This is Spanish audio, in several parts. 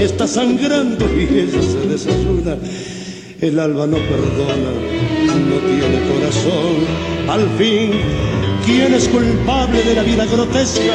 está sangrando y ella se desayuna. El alba no perdona, no tiene corazón. Al fin, ¿quién es culpable de la vida grotesca?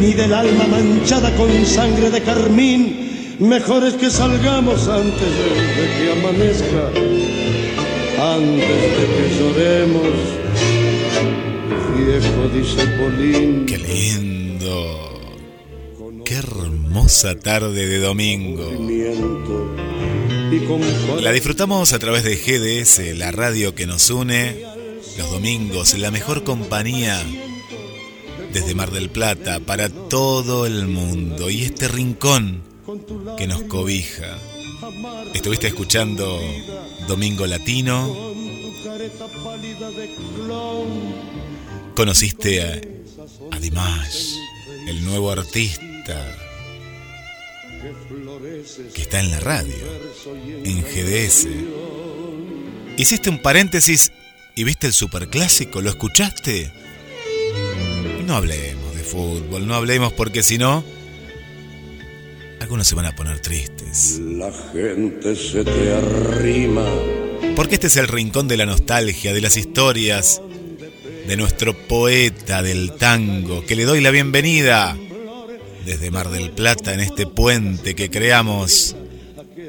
Ni del alma manchada con sangre de carmín. Mejor es que salgamos antes de, que amanezca, antes de que lloremos. Viejo, dice Polín. Qué lindo hermosa tarde de domingo. La disfrutamos a través de GDS, la radio que nos une, los domingos, la mejor compañía desde Mar del Plata para todo el mundo y este rincón que nos cobija. Estuviste escuchando Domingo Latino. Conociste a, Dimash, el nuevo artista que está en la radio, en GDS. Hiciste un paréntesis y viste el superclásico, ¿lo escuchaste? No hablemos de fútbol, no hablemos porque si no, algunos se van a poner tristes. La gente se te arrima. Porque este es el rincón de la nostalgia, de las historias, de nuestro poeta del tango, que le doy la bienvenida desde Mar del Plata en este puente que creamos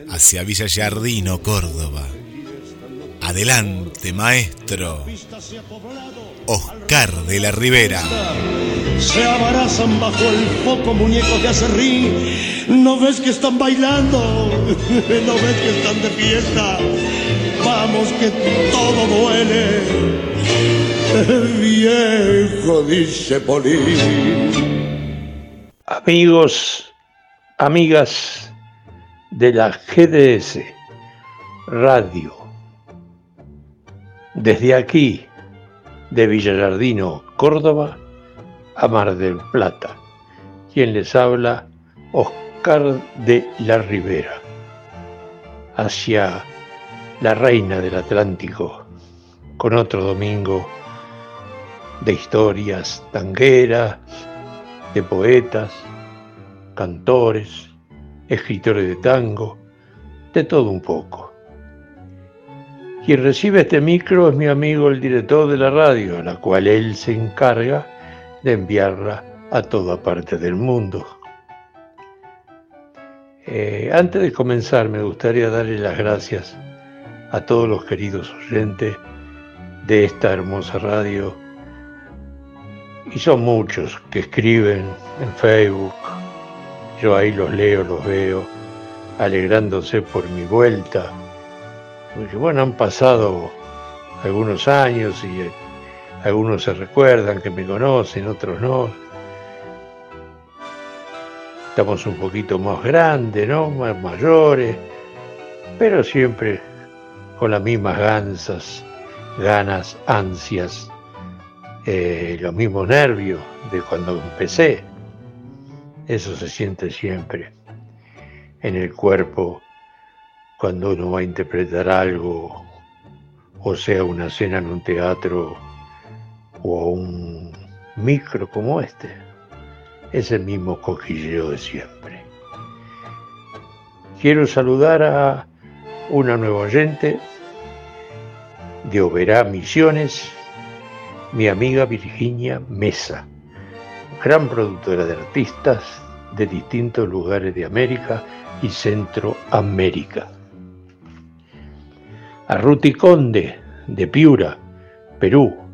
hacia Villa Yardino, Córdoba. Adelante, maestro. Oscar de la Ribera. Se abrazan bajo el foco muñecos de acerrín. ¿No ves que están bailando? ¿No ves que están de fiesta? Vamos que todo duele. Viejo, dice Polín. Amigos, amigas de la GDS Radio, desde aquí, de Villalardino, Córdoba, a Mar del Plata, quien les habla, Oscar de la Ribera, hacia la reina del Atlántico, con otro domingo de historias tangueras, de poetas, cantores, escritores de tango, de todo un poco. Quien recibe este micro es mi amigo el director de la radio, a la cual él se encarga de enviarla a toda parte del mundo. Eh, antes de comenzar me gustaría darle las gracias a todos los queridos oyentes de esta hermosa radio y son muchos que escriben en Facebook. Yo ahí los leo, los veo, alegrándose por mi vuelta. Porque bueno, han pasado algunos años y algunos se recuerdan que me conocen, otros no. Estamos un poquito más grandes, ¿no? Más mayores, pero siempre con las mismas gansas, ganas, ansias eh, los mismos nervios de cuando empecé. Eso se siente siempre en el cuerpo cuando uno va a interpretar algo, o sea, una escena en un teatro o un micro como este. Es el mismo cojilleo de siempre. Quiero saludar a una nueva oyente de Oberá Misiones, mi amiga Virginia Mesa, gran productora de artistas de distintos lugares de América y Centroamérica. A Ruti Conde, de Piura, Perú.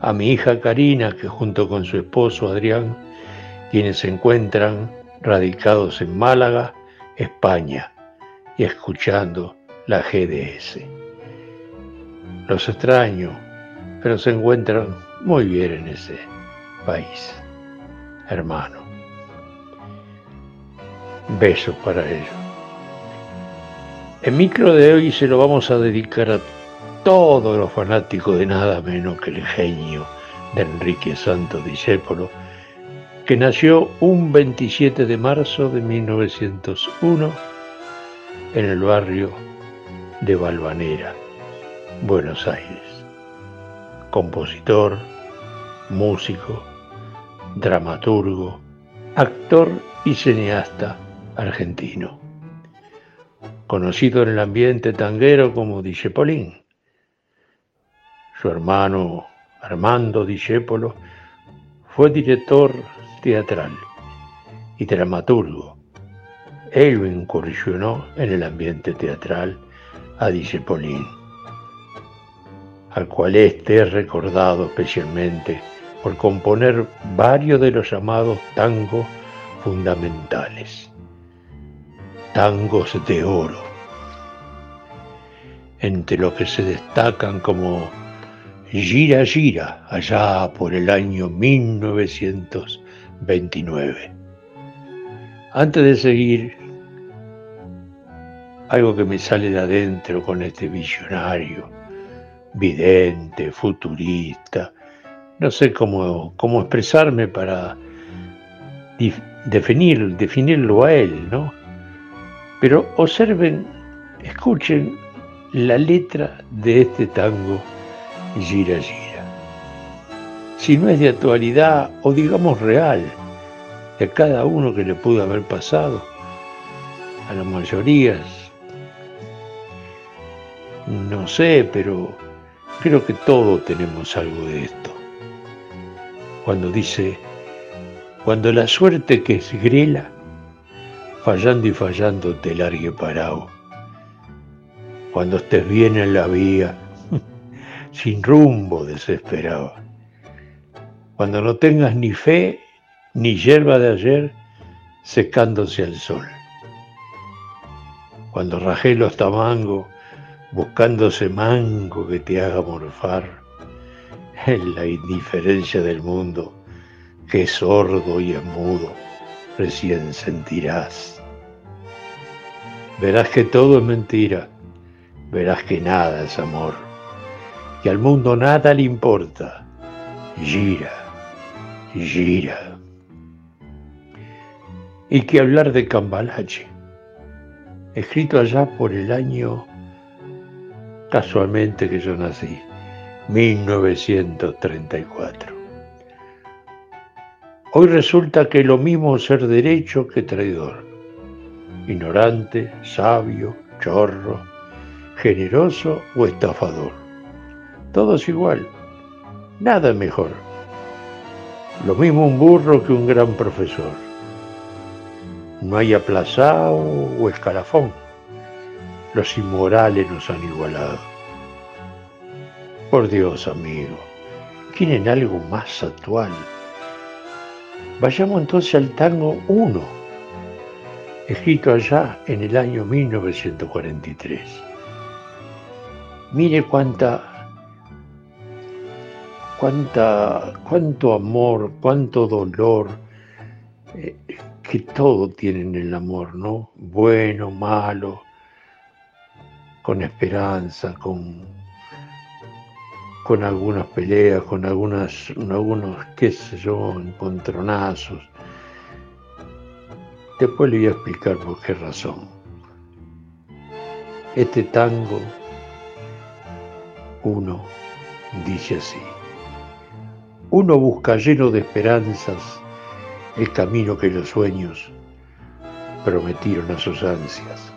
A mi hija Karina, que junto con su esposo Adrián, quienes se encuentran radicados en Málaga, España, y escuchando la GDS. Los extraño, pero se encuentran muy bien en ese país, hermano. Besos para ellos. El micro de hoy se lo vamos a dedicar a todos los fanáticos de nada menos que el genio de Enrique Santos Discépolo, que nació un 27 de marzo de 1901 en el barrio de Valvanera, Buenos Aires. Compositor, músico, dramaturgo, actor y cineasta argentino. Conocido en el ambiente tanguero como Dijepolín. Su hermano Armando Dijépolo fue director teatral y dramaturgo. Él incursionó en el ambiente teatral a Dijepolín, al cual éste es recordado especialmente por componer varios de los llamados tangos fundamentales tangos de oro, entre los que se destacan como Gira Gira, allá por el año 1929. Antes de seguir, algo que me sale de adentro con este visionario, vidente, futurista, no sé cómo, cómo expresarme para definir, definirlo a él, ¿no? Pero observen, escuchen la letra de este tango Gira Gira. Si no es de actualidad o digamos real, de cada uno que le pudo haber pasado, a las mayorías, no sé, pero creo que todos tenemos algo de esto. Cuando dice, cuando la suerte que es grela, fallando y fallando te largue parado. Cuando estés bien en la vía, sin rumbo desesperado. Cuando no tengas ni fe ni hierba de ayer secándose al sol. Cuando rajé los tamangos buscándose mango que te haga morfar en la indiferencia del mundo que es sordo y es mudo recién sentirás. Verás que todo es mentira, verás que nada es amor, que al mundo nada le importa. Gira, gira. Y que hablar de Cambalache, escrito allá por el año casualmente que yo nací, 1934. Hoy resulta que lo mismo ser derecho que traidor ignorante, sabio, chorro, generoso o estafador. Todo es igual, nada mejor. Lo mismo un burro que un gran profesor. No hay aplazado o escalafón. Los inmorales nos han igualado. Por Dios, amigo, ¿quieren algo más actual? Vayamos entonces al tango 1 escrito allá en el año 1943. Mire cuánta, cuánta, cuánto amor, cuánto dolor, eh, que todo tiene en el amor, ¿no? Bueno, malo, con esperanza, con, con algunas peleas, con algunas, algunos, qué sé yo, encontronazos Después le voy a explicar por qué razón. Este tango, uno, dice así. Uno busca lleno de esperanzas el camino que los sueños prometieron a sus ansias.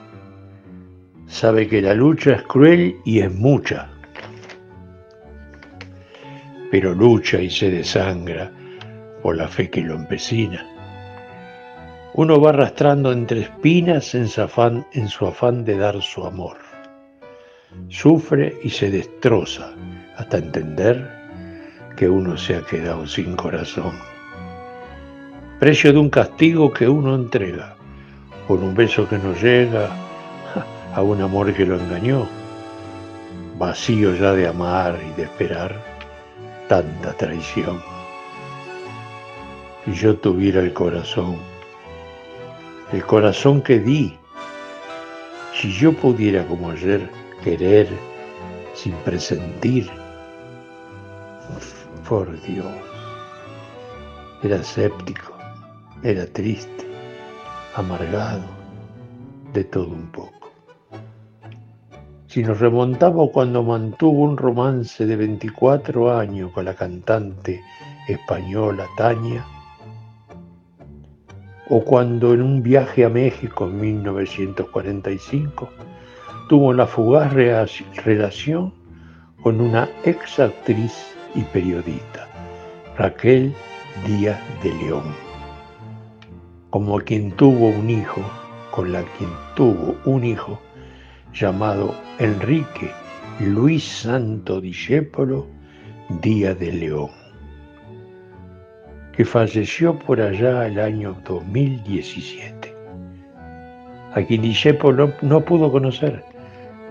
Sabe que la lucha es cruel y es mucha, pero lucha y se desangra por la fe que lo empecina uno va arrastrando entre espinas en su afán, de dar su amor. Sufre y se destroza hasta entender que uno se ha quedado sin corazón. Precio de un castigo que uno entrega, por un beso que no llega, a un amor que lo engañó, vacío ya de amar y de esperar tanta traición. Si yo tuviera el corazón, el corazón que di, si yo pudiera como ayer querer sin presentir, por Dios, era escéptico, era triste, amargado, de todo un poco. Si nos remontamos cuando mantuvo un romance de 24 años con la cantante española Tania, o cuando en un viaje a México en 1945 tuvo la fugaz relación con una ex actriz y periodista, Raquel Díaz de León, como quien tuvo un hijo, con la quien tuvo un hijo llamado Enrique Luis Santo Discépolo Díaz de León que falleció por allá el año 2017, a quien Discepo no, no pudo conocer,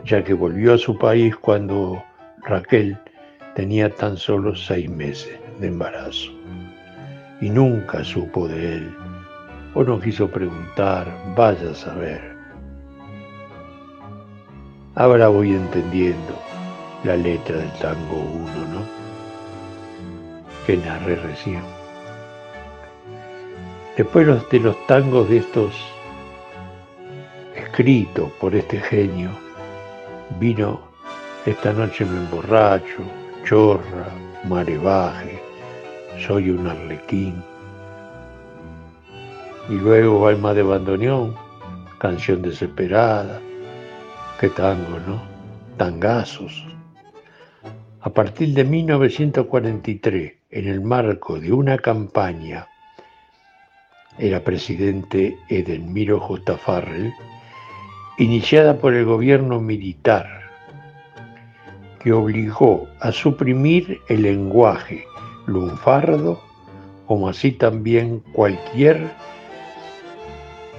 ya que volvió a su país cuando Raquel tenía tan solo seis meses de embarazo y nunca supo de él o no quiso preguntar, vaya a saber. Ahora voy entendiendo la letra del tango 1, ¿no? Que narré recién. Después de los tangos de estos escritos por este genio, vino Esta noche me emborracho, Chorra, Marebaje, Soy un arlequín. Y luego Alma de Bandoneón, Canción desesperada, qué tango, ¿no? Tangazos. A partir de 1943, en el marco de una campaña era presidente Edelmiro J. Farrell, iniciada por el gobierno militar, que obligó a suprimir el lenguaje lunfardo, como así también cualquier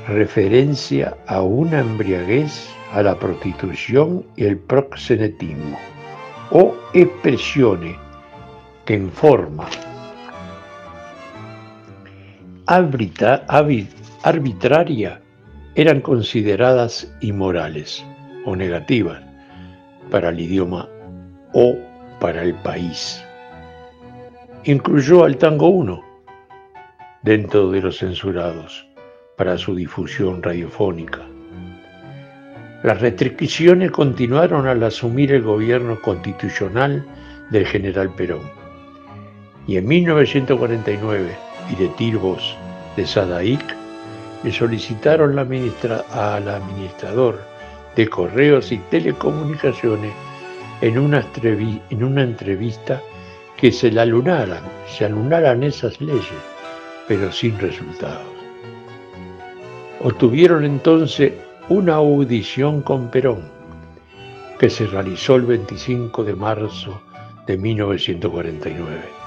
referencia a una embriaguez, a la prostitución y el proxenetismo, o expresiones que en forma arbitraria eran consideradas inmorales o negativas para el idioma o para el país. Incluyó al tango 1 dentro de los censurados para su difusión radiofónica. Las restricciones continuaron al asumir el gobierno constitucional del general Perón. Y en 1949, directivos de Sadaic le solicitaron al administrador de correos y telecomunicaciones en una, en una entrevista que se la alunaran, se alunaran esas leyes, pero sin resultados. Obtuvieron entonces una audición con Perón, que se realizó el 25 de marzo de 1949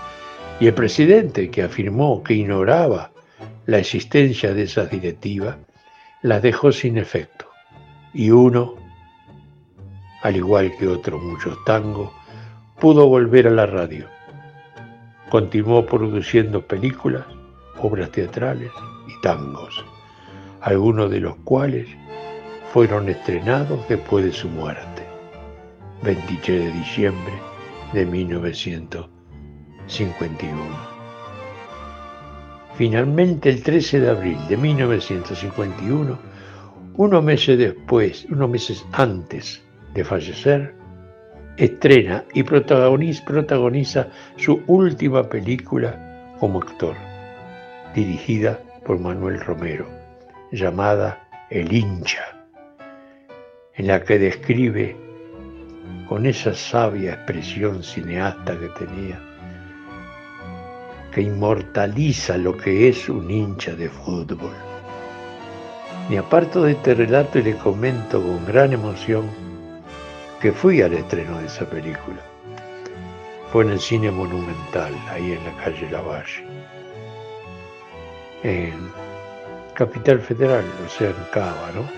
y el presidente, que afirmó que ignoraba la existencia de esas directivas, las dejó sin efecto. Y uno, al igual que otros muchos tangos, pudo volver a la radio. Continuó produciendo películas, obras teatrales y tangos, algunos de los cuales fueron estrenados después de su muerte, 23 de diciembre de 1900. 51. Finalmente, el 13 de abril de 1951, unos meses después, unos meses antes de fallecer, estrena y protagoniza, su última película como actor, dirigida por Manuel Romero, llamada El hincha, en la que describe con esa sabia expresión cineasta que tenía, que inmortaliza lo que es un hincha de fútbol. Me aparto de este relato y le comento con gran emoción que fui al estreno de esa película. Fue en el cine monumental, ahí en la calle Lavalle, en Capital Federal, o sea, en Cava, ¿no?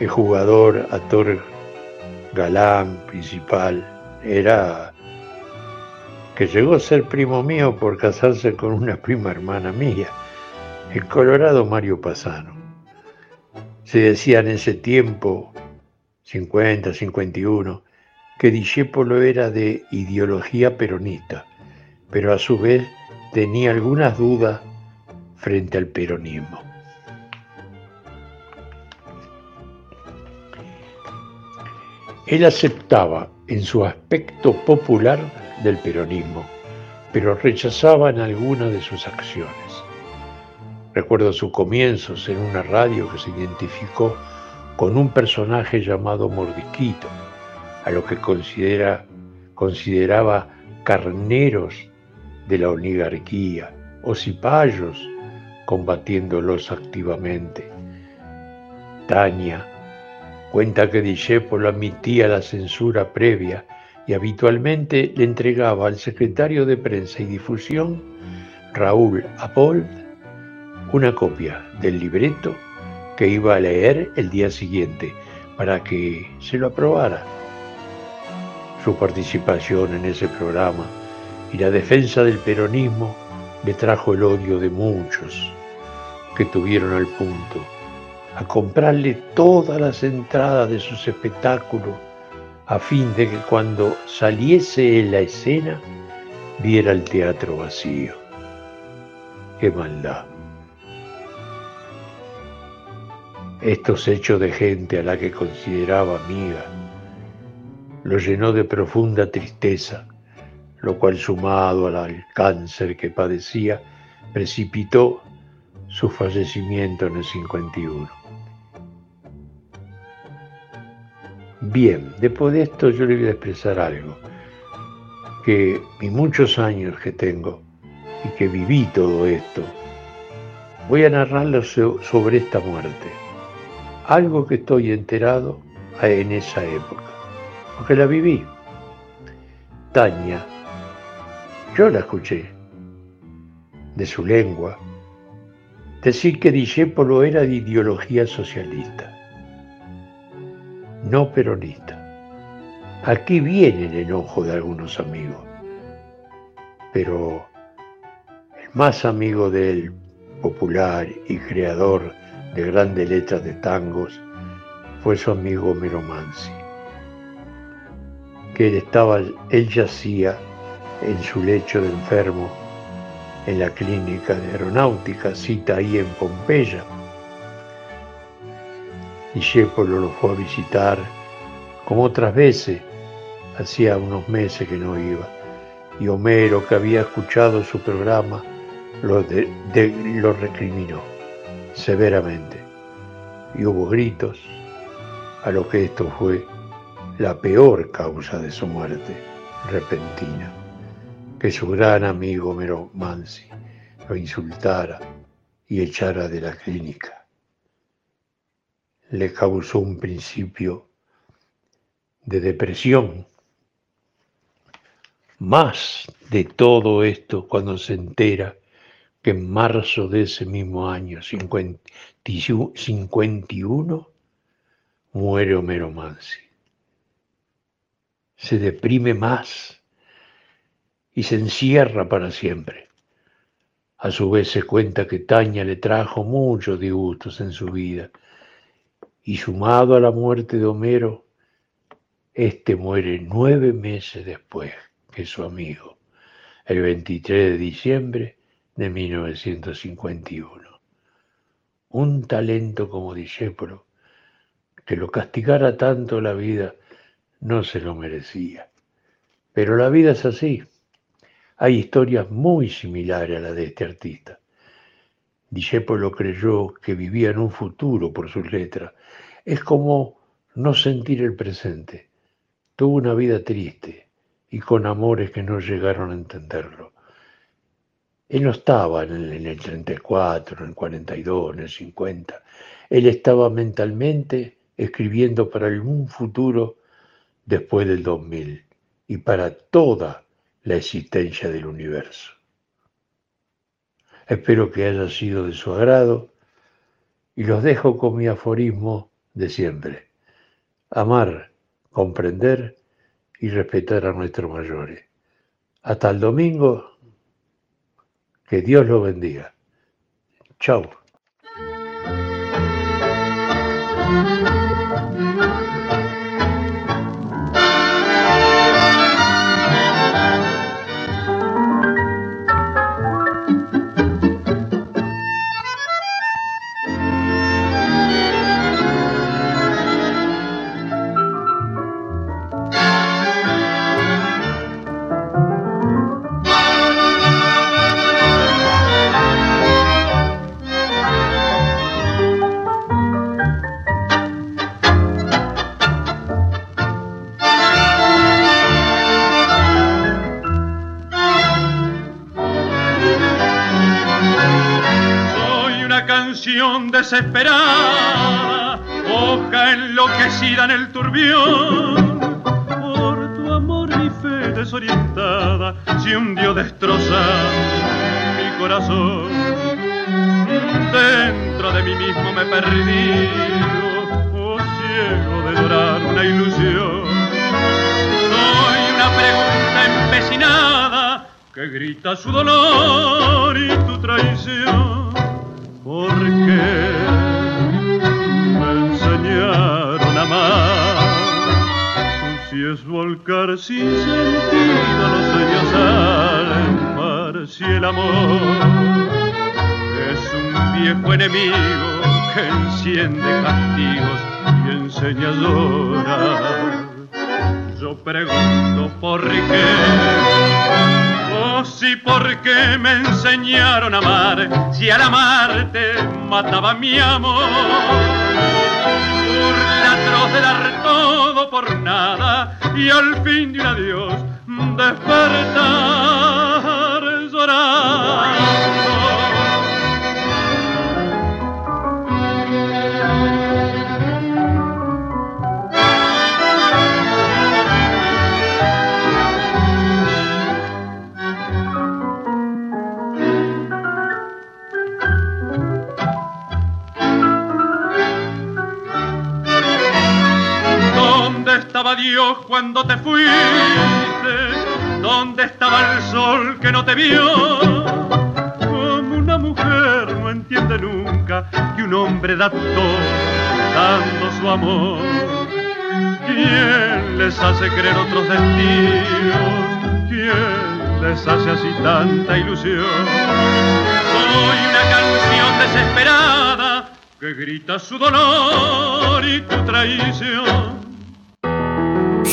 El jugador, actor galán principal, era que llegó a ser primo mío por casarse con una prima hermana mía, el colorado Mario Pasano. Se decía en ese tiempo, 50, 51, que Discépolo era de ideología peronista, pero a su vez tenía algunas dudas frente al peronismo. Él aceptaba en su aspecto popular del peronismo, pero rechazaba en algunas de sus acciones. Recuerdo sus comienzos en una radio que se identificó con un personaje llamado Mordisquito, a lo que considera, consideraba carneros de la oligarquía o cipayos combatiéndolos activamente. Tania Cuenta que Discepolo admitía la censura previa y habitualmente le entregaba al secretario de prensa y difusión, Raúl Apol, una copia del libreto que iba a leer el día siguiente para que se lo aprobara. Su participación en ese programa y la defensa del peronismo le trajo el odio de muchos que tuvieron al punto a comprarle todas las entradas de sus espectáculos a fin de que cuando saliese en la escena viera el teatro vacío. ¡Qué maldad! Estos hechos de gente a la que consideraba amiga lo llenó de profunda tristeza, lo cual sumado al cáncer que padecía, precipitó su fallecimiento en el 51. Bien, después de esto yo le voy a expresar algo, que mis muchos años que tengo y que viví todo esto, voy a narrarlo sobre esta muerte, algo que estoy enterado en esa época, porque la viví. Tania, yo la escuché, de su lengua, decir que Discépolo era de ideología socialista no peronista. Aquí viene el enojo de algunos amigos, pero el más amigo del popular y creador de grandes letras de tangos fue su amigo Homero Mansi, que él estaba, él yacía en su lecho de enfermo en la clínica de aeronáutica, cita ahí en Pompeya, y Shepolo lo fue a visitar, como otras veces, hacía unos meses que no iba. Y Homero, que había escuchado su programa, lo, lo recriminó severamente. Y hubo gritos, a lo que esto fue la peor causa de su muerte repentina, que su gran amigo Homero Mansi lo insultara y echara de la clínica le causó un principio de depresión. Más de todo esto cuando se entera que en marzo de ese mismo año, 51, muere Homero Mansi. Se deprime más y se encierra para siempre. A su vez se cuenta que Taña le trajo muchos disgustos en su vida y sumado a la muerte de Homero, este muere nueve meses después que su amigo, el 23 de diciembre de 1951. Un talento como Discépolo, que lo castigara tanto la vida, no se lo merecía. Pero la vida es así. Hay historias muy similares a la de este artista. Discépolo creyó que vivía en un futuro por sus letras es como no sentir el presente. Tuvo una vida triste y con amores que no llegaron a entenderlo. Él no estaba en el, en el 34, en el 42, en el 50. Él estaba mentalmente escribiendo para algún futuro después del 2000 y para toda la existencia del universo. Espero que haya sido de su agrado y los dejo con mi aforismo de siempre. Amar, comprender y respetar a nuestros mayores. Hasta el domingo, que Dios los bendiga. Chao. Desesperada, hoja enloquecida en el turbión. Por tu amor mi fe desorientada se hundió destrozada mi corazón. Dentro de mí mismo me perdí, oh ciego de llorar una ilusión. Soy una pregunta empecinada que grita su dolor y tu traición. ¿Por qué me enseñaron a amar? Si es volcar sin sentido los sueños al mar, si el amor es un viejo enemigo que enciende castigos y enseña a llorar. Yo pregunto por qué si porque me enseñaron a amar, si al amarte mataba mi amor. Por atroz de dar todo por nada y al fin de un adiós despertar llorando. Estaba Dios cuando te fuiste? ¿Dónde estaba el sol que no te vio? Como una mujer no entiende nunca que un hombre da todo dando su amor. ¿Quién les hace creer otros destinos? ¿Quién les hace así tanta ilusión? Soy una canción desesperada que grita su dolor y tu traición